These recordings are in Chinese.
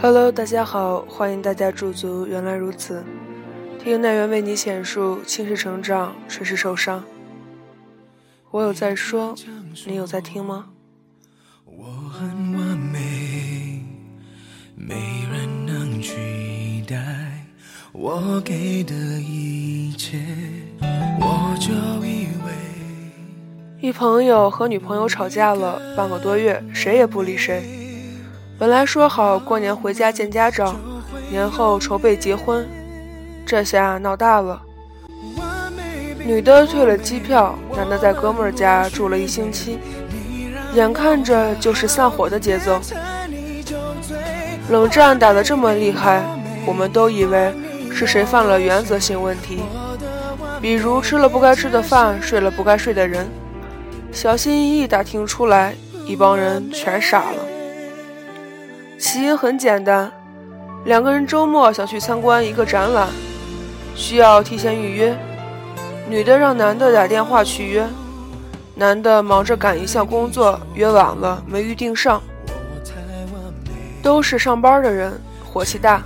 Hello，大家好，欢迎大家驻足。原来如此，听奈缘为你浅述青史成长，谁是受伤？我有在说，你有在听吗？我很完美，没人能取代我给的一切，我就以为。一朋友和女朋友吵架了半个多月，谁也不理谁。本来说好过年回家见家长，年后筹备结婚，这下闹大了。女的退了机票，男的在哥们家住了一星期，眼看着就是散伙的节奏。冷战打得这么厉害，我们都以为是谁犯了原则性问题，比如吃了不该吃的饭，睡了不该睡的人。小心翼翼打听出来，一帮人全傻了。起因很简单，两个人周末想去参观一个展览，需要提前预约。女的让男的打电话去约，男的忙着赶一项工作，约晚了没预定上。都是上班的人，火气大。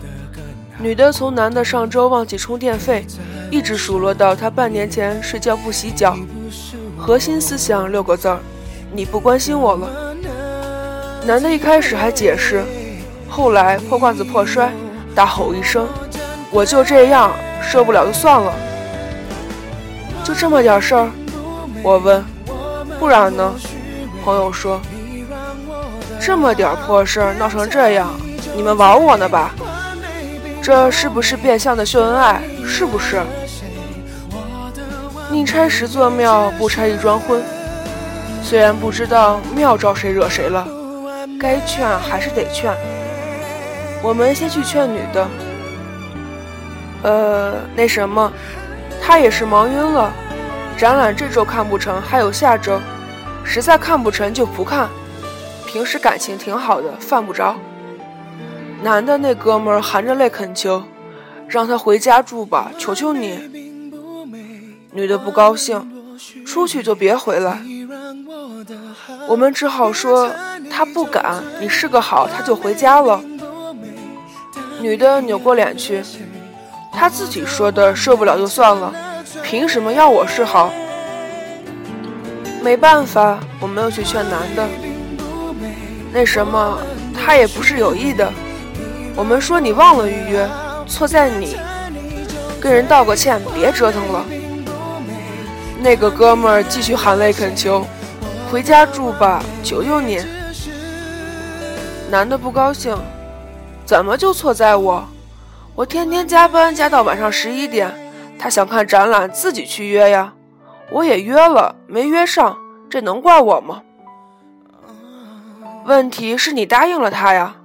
女的从男的上周忘记充电费，一直数落到他半年前睡觉不洗脚。核心思想六个字儿：你不关心我了。男的一开始还解释。后来破罐子破摔，大吼一声：“我就这样，受不了就算了。”就这么点事儿，我问：“不然呢？”朋友说：“这么点破事儿闹成这样，你们玩我呢吧？这是不是变相的秀恩爱？是不是？宁拆十座庙，不拆一桩婚。虽然不知道庙招谁惹谁了，该劝还是得劝。”我们先去劝女的，呃，那什么，她也是忙晕了。展览这周看不成，还有下周，实在看不成就不看。平时感情挺好的，犯不着。男的那哥们含着泪恳求，让他回家住吧，求求你。女的不高兴，出去就别回来。我们只好说他不敢，你是个好，他就回家了。女的扭过脸去，她自己说的受不了就算了，凭什么要我示好？没办法，我没有去劝男的。那什么，他也不是有意的。我们说你忘了预约，错在你，跟人道个歉，别折腾了。那个哥们儿继续含泪恳求，回家住吧，求求你。男的不高兴。怎么就错在我？我天天加班加到晚上十一点，他想看展览自己去约呀，我也约了没约上，这能怪我吗？问题是你答应了他呀。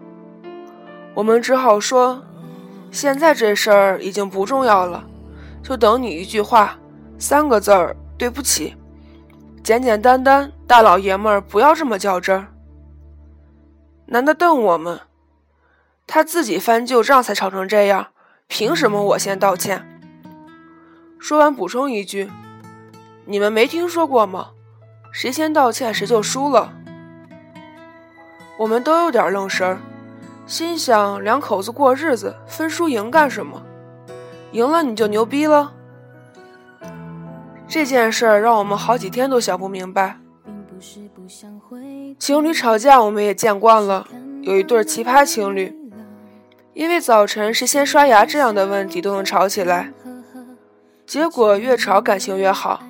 我们只好说，现在这事儿已经不重要了，就等你一句话，三个字儿，对不起，简简单单，大老爷们儿不要这么较真儿。男的瞪我们。他自己翻旧账才吵成这样，凭什么我先道歉？说完补充一句：“你们没听说过吗？谁先道歉谁就输了。”我们都有点愣神儿，心想两口子过日子，分输赢干什么？赢了你就牛逼了？这件事儿让我们好几天都想不明白。情侣吵架我们也见惯了，有一对奇葩情侣。因为早晨谁先刷牙这样的问题都能吵起来，结果越吵感情越好。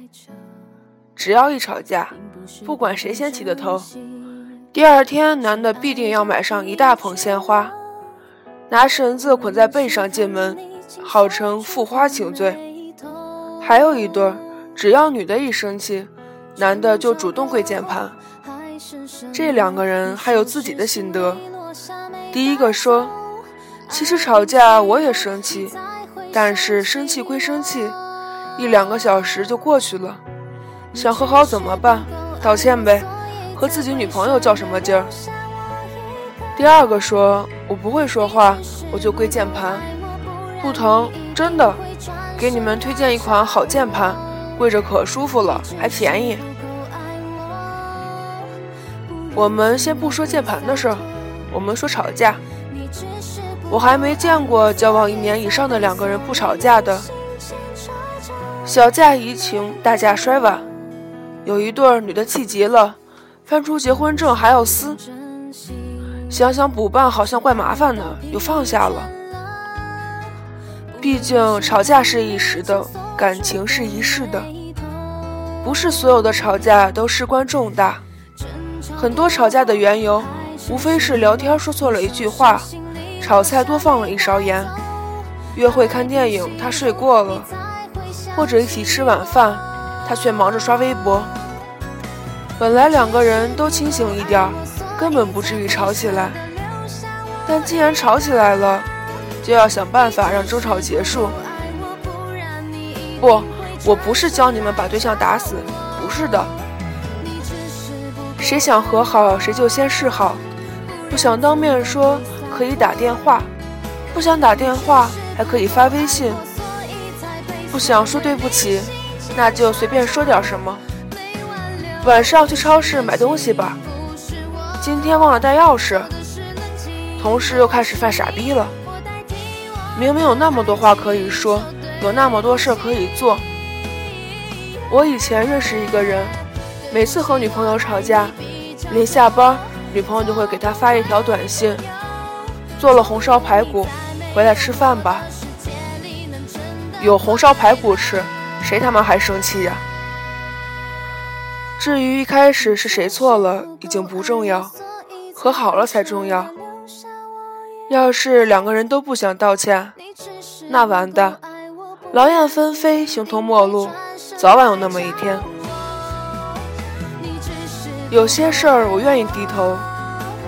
只要一吵架，不管谁先起的头，第二天男的必定要买上一大捧鲜花，拿绳子捆在背上进门，号称付花请罪。还有一对，只要女的一生气，男的就主动跪键盘。这两个人还有自己的心得。第一个说。其实吵架我也生气，但是生气归生气，一两个小时就过去了。想和好怎么办？道歉呗，和自己女朋友较什么劲儿？第二个说：“我不会说话，我就跪键盘，不疼，真的。给你们推荐一款好键盘，跪着可舒服了，还便宜。”我们先不说键盘的事儿，我们说吵架。我还没见过交往一年以上的两个人不吵架的。小架怡情，大架摔碗。有一对儿女的气急了，翻出结婚证还要撕。想想补办好像怪麻烦的，又放下了。毕竟吵架是一时的，感情是一世的。不是所有的吵架都事关重大，很多吵架的缘由，无非是聊天说错了一句话，炒菜多放了一勺盐，约会看电影他睡过了，或者一起吃晚饭，他却忙着刷微博。本来两个人都清醒一点，根本不至于吵起来。但既然吵起来了，就要想办法让争吵结束。不，我不是教你们把对象打死，不是的。谁想和好，谁就先示好。不想当面说，可以打电话；不想打电话，还可以发微信。不想说对不起，那就随便说点什么。晚上去超市买东西吧。今天忘了带钥匙，同事又开始犯傻逼了。明明有那么多话可以说，有那么多事可以做。我以前认识一个人，每次和女朋友吵架，临下班，女朋友就会给他发一条短信：“做了红烧排骨，回来吃饭吧。”有红烧排骨吃，谁他妈还生气呀？至于一开始是谁错了，已经不重要，和好了才重要。要是两个人都不想道歉，那完蛋，劳燕分飞，形同陌路，早晚有那么一天。有些事儿我愿意低头，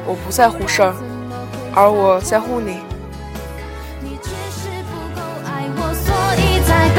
我不在乎事儿，而我在乎你。你是不够爱我所以才